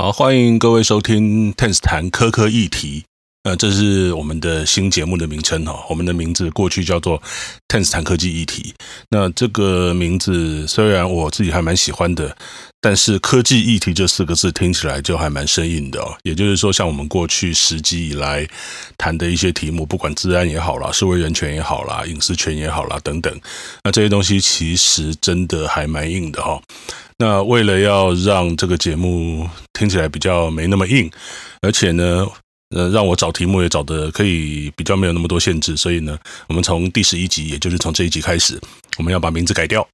好，欢迎各位收听 Ten's 谈科科议题。呃，这是我们的新节目的名称哦。我们的名字过去叫做 “Ten 谈科技议题。那这个名字虽然我自己还蛮喜欢的，但是科技议题这四个字听起来就还蛮生硬的哦。也就是说，像我们过去十集以来谈的一些题目，不管治安也好啦，社会人权也好啦，隐私权也好啦，等等，那这些东西其实真的还蛮硬的哈。那为了要让这个节目听起来比较没那么硬，而且呢，呃，让我找题目也找的可以比较没有那么多限制，所以呢，我们从第十一集，也就是从这一集开始，我们要把名字改掉，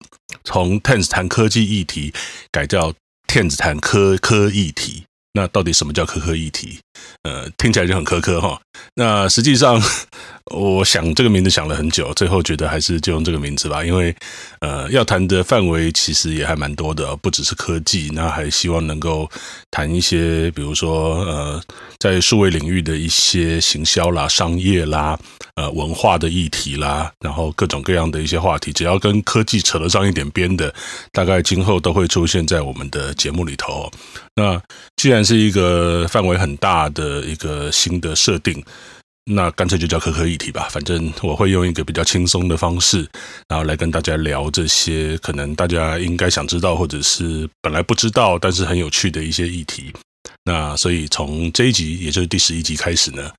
从探子谈科技议题改叫探子谈科科议题。那到底什么叫科科议题？呃，听起来就很科科哈。那实际上，我想这个名字想了很久，最后觉得还是就用这个名字吧。因为，呃，要谈的范围其实也还蛮多的，不只是科技，那还希望能够谈一些，比如说，呃，在数位领域的一些行销啦、商业啦、呃，文化的议题啦，然后各种各样的一些话题，只要跟科技扯得上一点边的，大概今后都会出现在我们的节目里头。那既然是一个范围很大的一个新的设定，那干脆就叫科科议题吧。反正我会用一个比较轻松的方式，然后来跟大家聊这些可能大家应该想知道，或者是本来不知道但是很有趣的一些议题。那所以从这一集，也就是第十一集开始呢，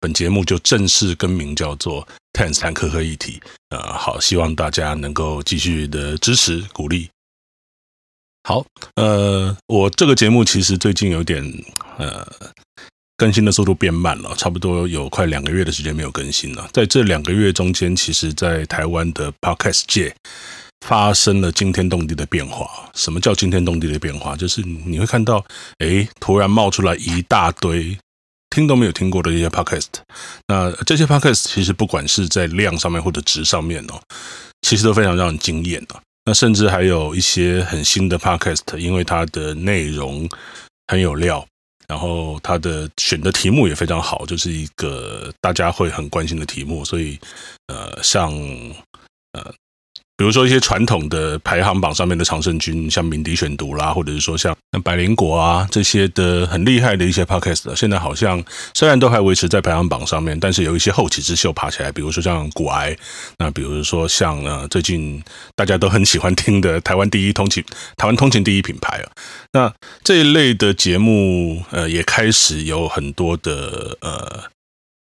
本节目就正式更名叫做 Tennis 谈科科议题。呃，好，希望大家能够继续的支持鼓励。好，呃，我这个节目其实最近有点呃更新的速度变慢了，差不多有快两个月的时间没有更新了。在这两个月中间，其实，在台湾的 Podcast 界发生了惊天动地的变化。什么叫惊天动地的变化？就是你会看到，诶，突然冒出来一大堆听都没有听过的一些 Podcast。那这些 Podcast 其实不管是在量上面或者值上面哦，其实都非常让人惊艳的。那甚至还有一些很新的 podcast，因为它的内容很有料，然后他的选的题目也非常好，就是一个大家会很关心的题目，所以呃，像呃。比如说一些传统的排行榜上面的常胜军，像敏迪选读啦，或者是说像百灵果啊这些的很厉害的一些 podcast，现在好像虽然都还维持在排行榜上面，但是有一些后起之秀爬起来，比如说像股癌，那比如说像呃最近大家都很喜欢听的台湾第一通勤、台湾通勤第一品牌啊，那这一类的节目呃也开始有很多的呃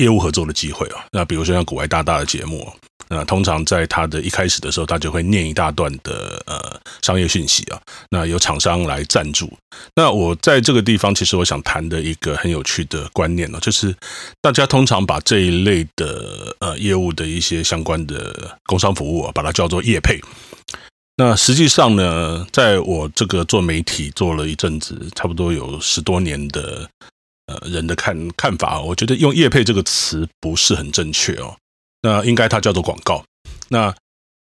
业务合作的机会啊，那比如说像股癌大大的节目。那通常在他的一开始的时候，他就会念一大段的呃商业讯息啊。那有厂商来赞助。那我在这个地方，其实我想谈的一个很有趣的观念呢，就是大家通常把这一类的呃业务的一些相关的工商服务啊，把它叫做业配。那实际上呢，在我这个做媒体做了一阵子，差不多有十多年的呃人的看看法，我觉得用业配这个词不是很正确哦。那应该它叫做广告。那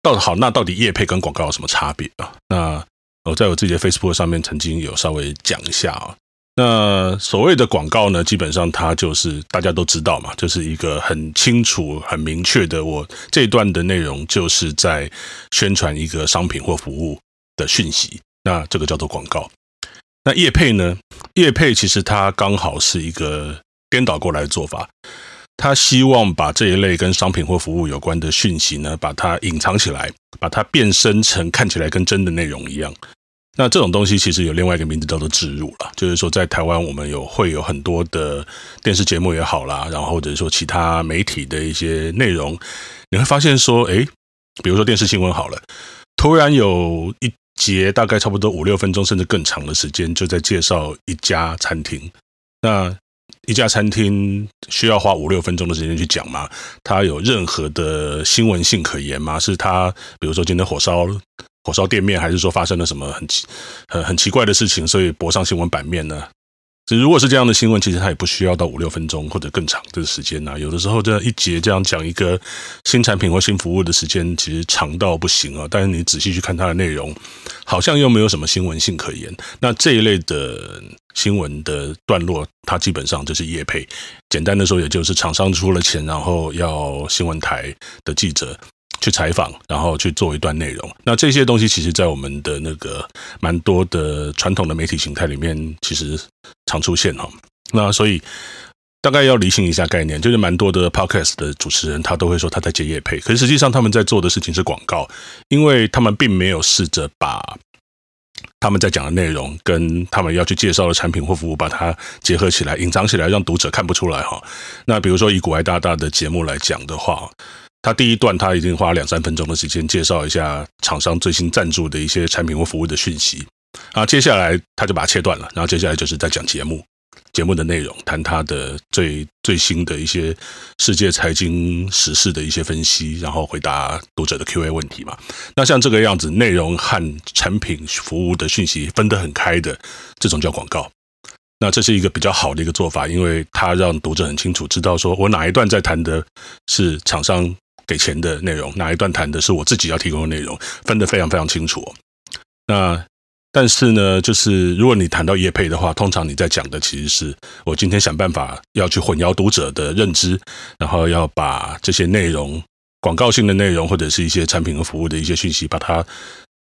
到好，那到底业配跟广告有什么差别啊？那我在我自己的 Facebook 上面曾经有稍微讲一下啊。那所谓的广告呢，基本上它就是大家都知道嘛，就是一个很清楚、很明确的，我这一段的内容就是在宣传一个商品或服务的讯息。那这个叫做广告。那业配呢？业配其实它刚好是一个颠倒过来的做法。他希望把这一类跟商品或服务有关的讯息呢，把它隐藏起来，把它变身成看起来跟真的内容一样。那这种东西其实有另外一个名字叫做植入了，就是说在台湾我们有会有很多的电视节目也好啦，然后或者说其他媒体的一些内容，你会发现说，诶，比如说电视新闻好了，突然有一节大概差不多五六分钟甚至更长的时间，就在介绍一家餐厅。那一家餐厅需要花五六分钟的时间去讲吗？它有任何的新闻性可言吗？是它，比如说今天火烧火烧店面，还是说发生了什么很奇很很奇怪的事情，所以博上新闻版面呢？如果是这样的新闻，其实它也不需要到五六分钟或者更长的时间呐。有的时候这样一节这样讲一个新产品或新服务的时间，其实长到不行啊。但是你仔细去看它的内容，好像又没有什么新闻性可言。那这一类的新闻的段落，它基本上就是业配。简单的说，也就是厂商出了钱，然后要新闻台的记者去采访，然后去做一段内容。那这些东西其实，在我们的那个蛮多的传统的媒体形态里面，其实常出现哈。那所以大概要厘清一下概念，就是蛮多的 podcast 的主持人，他都会说他在接业配，可是实际上他们在做的事情是广告，因为他们并没有试着把他们在讲的内容跟他们要去介绍的产品或服务，把它结合起来，隐藏起来，让读者看不出来哈。那比如说以股癌大大的节目来讲的话。他第一段，他已经花两三分钟的时间介绍一下厂商最新赞助的一些产品或服务的讯息，啊，接下来他就把它切断了，然后接下来就是在讲节目，节目的内容，谈他的最最新的一些世界财经时事的一些分析，然后回答读者的 Q&A 问题嘛。那像这个样子，内容和产品服务的讯息分得很开的，这种叫广告。那这是一个比较好的一个做法，因为他让读者很清楚知道，说我哪一段在谈的是厂商。给钱的内容，哪一段谈的是我自己要提供的内容，分得非常非常清楚。那但是呢，就是如果你谈到业配的话，通常你在讲的其实是我今天想办法要去混淆读者的认知，然后要把这些内容、广告性的内容或者是一些产品和服务的一些讯息，把它。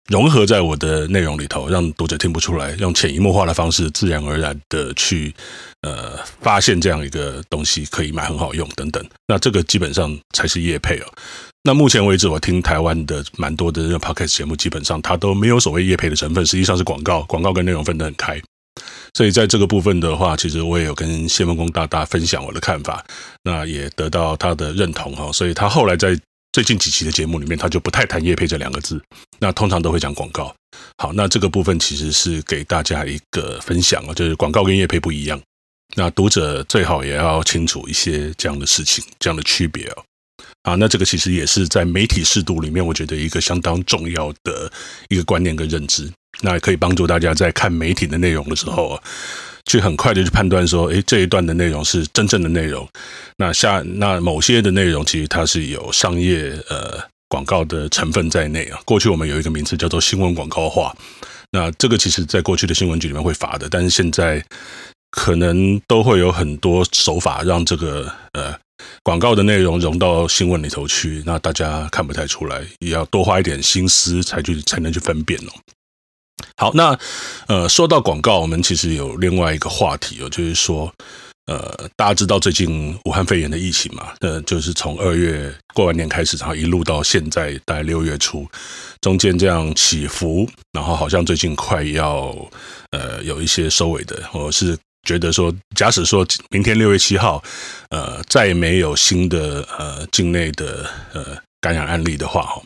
融合在我的内容里头，让读者听不出来，用潜移默化的方式，自然而然的去呃发现这样一个东西可以买，很好用等等。那这个基本上才是业配哦。那目前为止，我听台湾的蛮多的 podcast 节目，基本上它都没有所谓业配的成分，实际上是广告，广告跟内容分得很开。所以在这个部分的话，其实我也有跟谢孟恭大大分享我的看法，那也得到他的认同哈。所以他后来在。最近几期的节目里面，他就不太谈业配这两个字，那通常都会讲广告。好，那这个部分其实是给大家一个分享哦，就是广告跟业配不一样。那读者最好也要清楚一些这样的事情，这样的区别哦。啊，那这个其实也是在媒体识读里面，我觉得一个相当重要的一个观念跟认知，那可以帮助大家在看媒体的内容的时候啊。去很快的去判断说，诶，这一段的内容是真正的内容。那下那某些的内容，其实它是有商业呃广告的成分在内啊。过去我们有一个名词叫做新闻广告化，那这个其实在过去的新闻局里面会罚的，但是现在可能都会有很多手法让这个呃广告的内容融到新闻里头去，那大家看不太出来，也要多花一点心思才去才能去分辨哦。好，那呃，说到广告，我们其实有另外一个话题哦，就是说，呃，大家知道最近武汉肺炎的疫情嘛？呃，就是从二月过完年开始，然后一路到现在，大概六月初，中间这样起伏，然后好像最近快要呃有一些收尾的。我是觉得说，假使说明天六月七号，呃，再没有新的呃境内的呃感染案例的话，哈。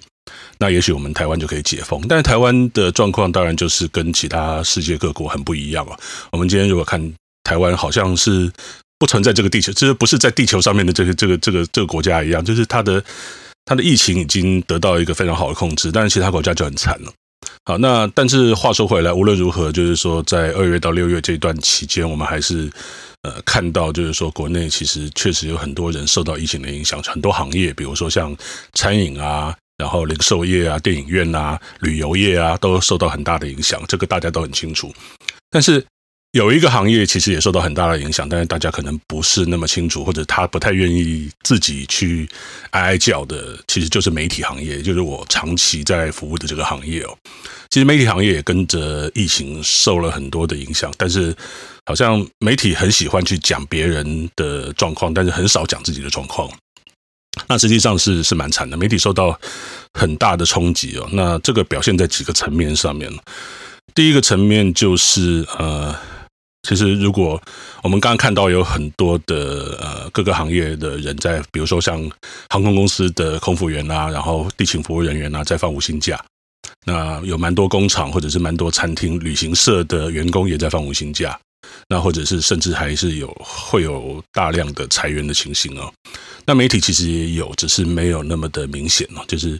那也许我们台湾就可以解封，但是台湾的状况当然就是跟其他世界各国很不一样啊。我们今天如果看台湾，好像是不存在这个地球，就是不是在地球上面的这个这个这个这个国家一样，就是它的它的疫情已经得到一个非常好的控制，但是其他国家就很惨了。好，那但是话说回来，无论如何，就是说在二月到六月这段期间，我们还是呃看到，就是说国内其实确实有很多人受到疫情的影响，很多行业，比如说像餐饮啊。然后零售业啊、电影院啊、旅游业啊，都受到很大的影响，这个大家都很清楚。但是有一个行业其实也受到很大的影响，但是大家可能不是那么清楚，或者他不太愿意自己去哀哀叫的，其实就是媒体行业，就是我长期在服务的这个行业哦。其实媒体行业也跟着疫情受了很多的影响，但是好像媒体很喜欢去讲别人的状况，但是很少讲自己的状况。那实际上是是蛮惨的，媒体受到很大的冲击哦。那这个表现在几个层面上面。第一个层面就是呃，其实如果我们刚刚看到有很多的呃各个行业的人在，比如说像航空公司的空服员啊，然后地勤服务人员啊，在放五星假。那有蛮多工厂或者是蛮多餐厅、旅行社的员工也在放五星假。那或者是甚至还是有会有大量的裁员的情形哦。那媒体其实也有，只是没有那么的明显哦。就是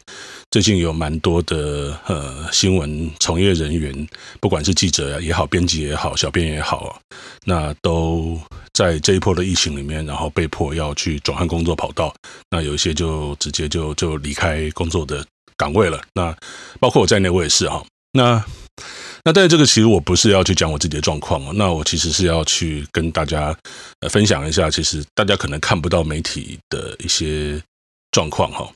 最近有蛮多的呃新闻从业人员，不管是记者也好、编辑也好、小编也好，那都在这一波的疫情里面，然后被迫要去转换工作跑道。那有一些就直接就就离开工作的岗位了。那包括我在内，我也是哈。那那但是这个其实我不是要去讲我自己的状况哦，那我其实是要去跟大家呃分享一下，其实大家可能看不到媒体的一些状况哈。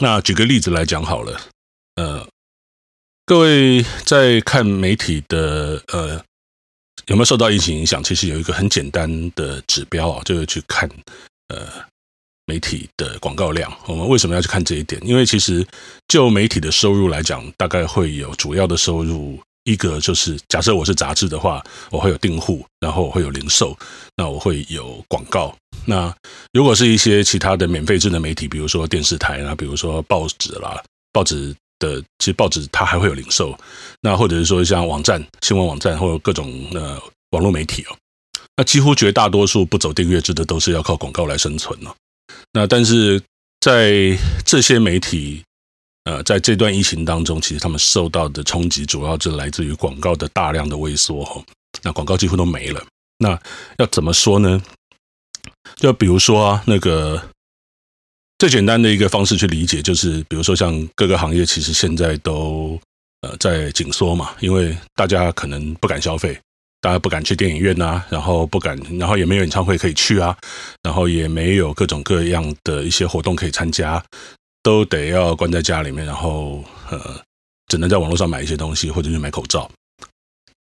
那举个例子来讲好了，呃，各位在看媒体的呃有没有受到疫情影响？其实有一个很简单的指标啊，就是去看呃媒体的广告量。我们为什么要去看这一点？因为其实就媒体的收入来讲，大概会有主要的收入。一个就是假设我是杂志的话，我会有订户，然后我会有零售，那我会有广告。那如果是一些其他的免费智能媒体，比如说电视台啊，比如说报纸啦，报纸的其实报纸它还会有零售。那或者是说像网站、新闻网站或者各种呃网络媒体哦，那几乎绝大多数不走订阅制的都是要靠广告来生存哦。那但是在这些媒体。呃，在这段疫情当中，其实他们受到的冲击主要是来自于广告的大量的萎缩哈。那广告几乎都没了。那要怎么说呢？就比如说啊，那个最简单的一个方式去理解，就是比如说像各个行业，其实现在都呃在紧缩嘛，因为大家可能不敢消费，大家不敢去电影院啊，然后不敢，然后也没有演唱会可以去啊，然后也没有各种各样的一些活动可以参加。都得要关在家里面，然后呃，只能在网络上买一些东西，或者是买口罩。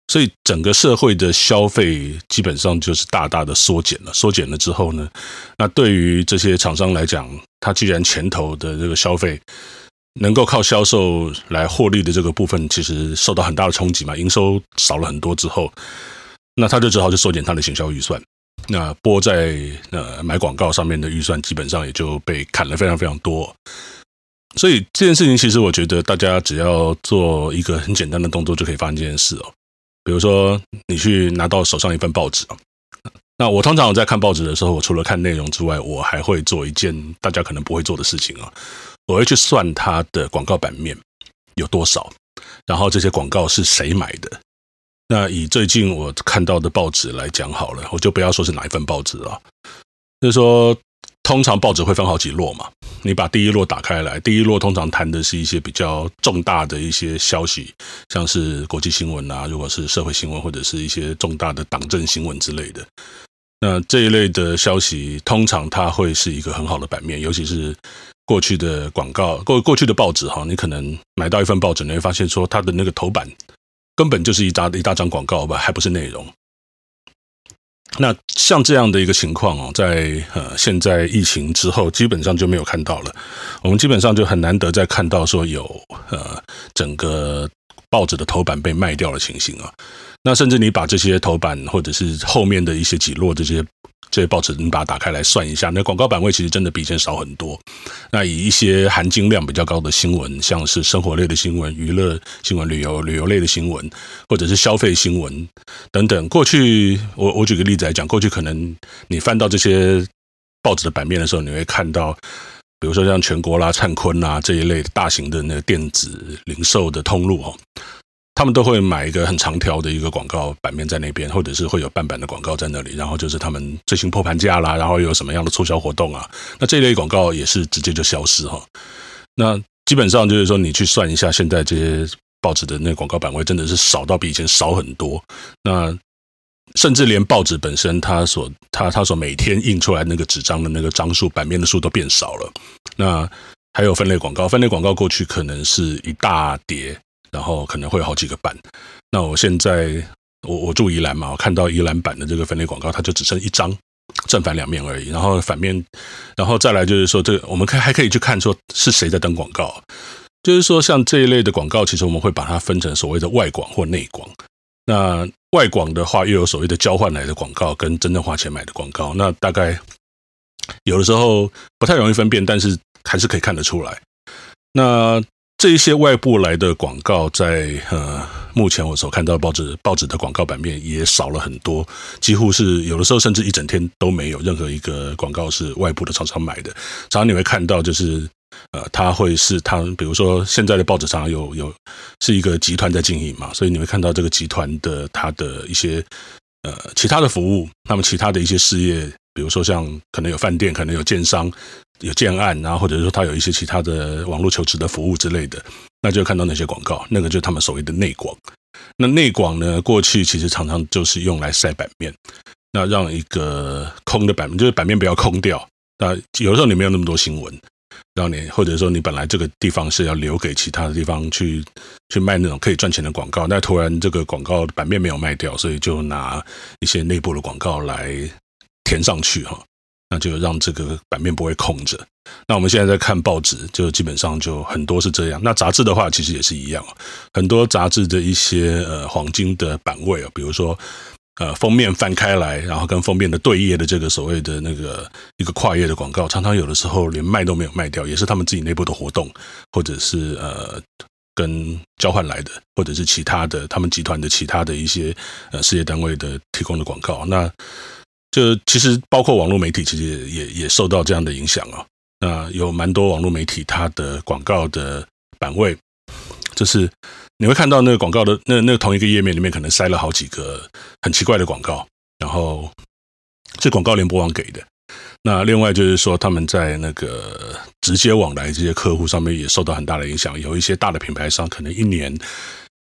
所以整个社会的消费基本上就是大大的缩减了。缩减了之后呢，那对于这些厂商来讲，他既然前头的这个消费能够靠销售来获利的这个部分，其实受到很大的冲击嘛，营收少了很多之后，那他就只好去缩减他的行销预算。那拨在呃买广告上面的预算，基本上也就被砍了非常非常多。所以这件事情，其实我觉得大家只要做一个很简单的动作，就可以发生这件事哦。比如说，你去拿到手上一份报纸，那我通常我在看报纸的时候，我除了看内容之外，我还会做一件大家可能不会做的事情啊，我会去算它的广告版面有多少，然后这些广告是谁买的。那以最近我看到的报纸来讲好了，我就不要说是哪一份报纸了。就是说，通常报纸会分好几摞嘛，你把第一摞打开来，第一摞通常谈的是一些比较重大的一些消息，像是国际新闻啊，如果是社会新闻或者是一些重大的党政新闻之类的。那这一类的消息，通常它会是一个很好的版面，尤其是过去的广告，过过去的报纸哈，你可能买到一份报纸，你会发现说它的那个头版。根本就是一大一大张广告吧，还不是内容。那像这样的一个情况哦，在呃现在疫情之后，基本上就没有看到了。我们基本上就很难得再看到说有呃整个报纸的头版被卖掉的情形啊。那甚至你把这些头版或者是后面的一些几摞这些。这些报纸你把它打开来算一下，那广告版位其实真的比以前少很多。那以一些含金量比较高的新闻，像是生活类的新闻、娱乐新闻、旅游旅游类的新闻，或者是消费新闻等等，过去我我举个例子来讲，过去可能你翻到这些报纸的版面的时候，你会看到，比如说像全国啦、灿坤啦这一类大型的那个电子零售的通路哦。他们都会买一个很长条的一个广告版面在那边，或者是会有半版的广告在那里，然后就是他们最新破盘价啦，然后有什么样的促销活动啊，那这类广告也是直接就消失哈。那基本上就是说，你去算一下，现在这些报纸的那个广告版位真的是少到比以前少很多。那甚至连报纸本身，它所它它所每天印出来那个纸张的那个张数、版面的数都变少了。那还有分类广告，分类广告过去可能是一大叠。然后可能会有好几个版，那我现在我我住宜兰嘛，我看到宜兰版的这个分类广告，它就只剩一张正反两面而已。然后反面，然后再来就是说，这个我们可还可以去看说是谁在登广告，就是说像这一类的广告，其实我们会把它分成所谓的外广或内广。那外广的话，又有所谓的交换来的广告跟真正花钱买的广告，那大概有的时候不太容易分辨，但是还是可以看得出来。那这一些外部来的广告在，呃，目前我所看到报纸报纸的广告版面也少了很多，几乎是有的时候甚至一整天都没有任何一个广告是外部的厂商买的。常常你会看到，就是呃，他会是他，比如说现在的报纸常常有有是一个集团在经营嘛，所以你会看到这个集团的他的一些呃其他的服务，那么其他的一些事业，比如说像可能有饭店，可能有建商。有建案，然后或者说他有一些其他的网络求职的服务之类的，那就看到那些广告，那个就是他们所谓的内广。那内广呢，过去其实常常就是用来晒版面，那让一个空的版面，就是版面不要空掉。那有时候你没有那么多新闻，让你或者说你本来这个地方是要留给其他的地方去去卖那种可以赚钱的广告，那突然这个广告版面没有卖掉，所以就拿一些内部的广告来填上去哈，那就让这个版面不会空着。那我们现在在看报纸，就基本上就很多是这样。那杂志的话，其实也是一样，很多杂志的一些呃黄金的版位啊，比如说。呃，封面翻开来，然后跟封面的对页的这个所谓的那个一个跨页的广告，常常有的时候连卖都没有卖掉，也是他们自己内部的活动，或者是呃跟交换来的，或者是其他的他们集团的其他的一些呃事业单位的提供的广告。那就其实包括网络媒体，其实也也受到这样的影响啊。那有蛮多网络媒体，它的广告的版位就是。你会看到那个广告的那那同一个页面里面可能塞了好几个很奇怪的广告，然后是广告联播网给的。那另外就是说，他们在那个直接往来这些客户上面也受到很大的影响。有一些大的品牌商可能一年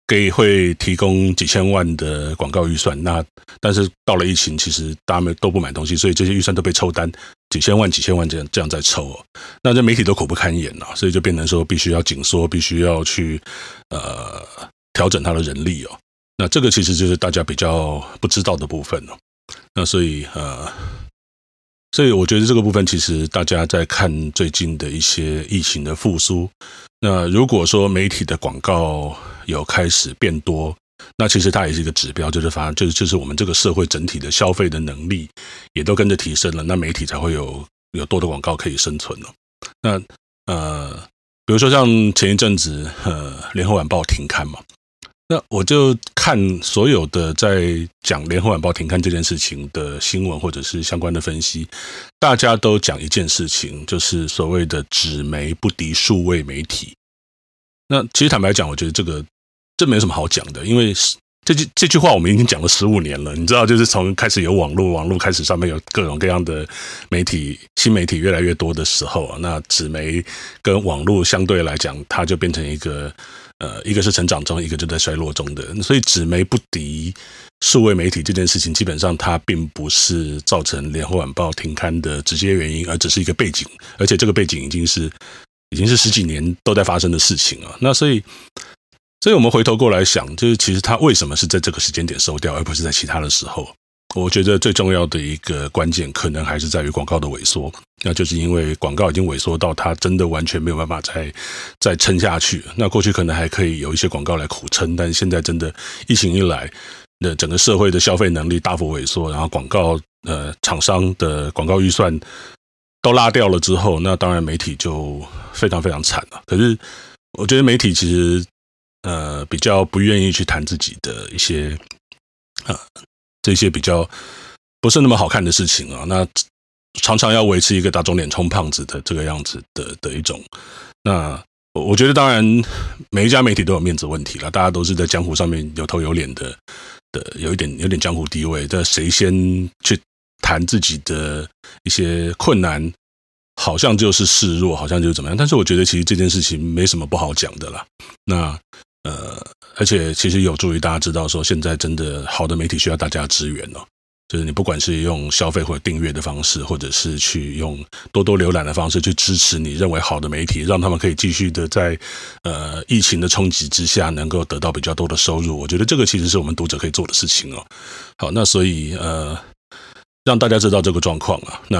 给会提供几千万的广告预算，那但是到了疫情，其实大家们都不买东西，所以这些预算都被抽单。几千万、几千万这样这样在抽哦，那这媒体都苦不堪言了，所以就变成说必须要紧缩，必须要去呃调整它的人力哦。那这个其实就是大家比较不知道的部分哦。那所以呃，所以我觉得这个部分其实大家在看最近的一些疫情的复苏，那如果说媒体的广告有开始变多。那其实它也是一个指标，就是反正就是就是我们这个社会整体的消费的能力也都跟着提升了，那媒体才会有有多的广告可以生存了。那呃，比如说像前一阵子呃，《联合晚报》停刊嘛，那我就看所有的在讲《联合晚报》停刊这件事情的新闻或者是相关的分析，大家都讲一件事情，就是所谓的纸媒不敌数位媒体。那其实坦白讲，我觉得这个。这没什么好讲的，因为这句这句话我们已经讲了十五年了。你知道，就是从开始有网络，网络开始上面有各种各样的媒体，新媒体越来越多的时候啊，那纸媒跟网络相对来讲，它就变成一个呃，一个是成长中，一个就在衰落中的。所以纸媒不敌数位媒体这件事情，基本上它并不是造成联合晚报停刊的直接原因，而只是一个背景，而且这个背景已经是已经是十几年都在发生的事情啊。那所以。所以我们回头过来想，就是其实它为什么是在这个时间点收掉，而不是在其他的时候？我觉得最重要的一个关键，可能还是在于广告的萎缩。那就是因为广告已经萎缩到它真的完全没有办法再再撑下去。那过去可能还可以有一些广告来苦撑，但现在真的疫情一来，那整个社会的消费能力大幅萎缩，然后广告呃厂商的广告预算都拉掉了之后，那当然媒体就非常非常惨了。可是我觉得媒体其实。呃，比较不愿意去谈自己的一些，呃，这些比较不是那么好看的事情啊。那常常要维持一个打肿脸充胖子的这个样子的的一种。那我觉得，当然每一家媒体都有面子问题了，大家都是在江湖上面有头有脸的的，有一点有点江湖地位。但谁先去谈自己的一些困难，好像就是示弱，好像就是怎么样。但是我觉得，其实这件事情没什么不好讲的啦。那。呃，而且其实有助于大家知道说，现在真的好的媒体需要大家支援哦。就是你不管是用消费或者订阅的方式，或者是去用多多浏览的方式去支持你认为好的媒体，让他们可以继续的在呃疫情的冲击之下能够得到比较多的收入。我觉得这个其实是我们读者可以做的事情哦。好，那所以呃。让大家知道这个状况啊，那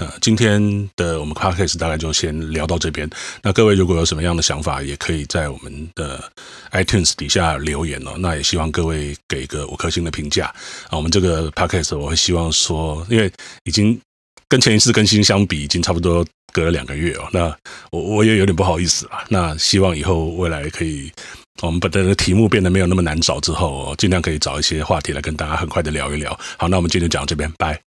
呃，今天的我们 Podcast 大概就先聊到这边。那各位如果有什么样的想法，也可以在我们的 iTunes 底下留言哦。那也希望各位给个五颗星的评价啊。我们这个 Podcast 我会希望说，因为已经跟前一次更新相比，已经差不多隔了两个月哦。那我我也有点不好意思啊。那希望以后未来可以。我们把这个题目变得没有那么难找之后，尽量可以找一些话题来跟大家很快的聊一聊。好，那我们今天就讲到这边，拜。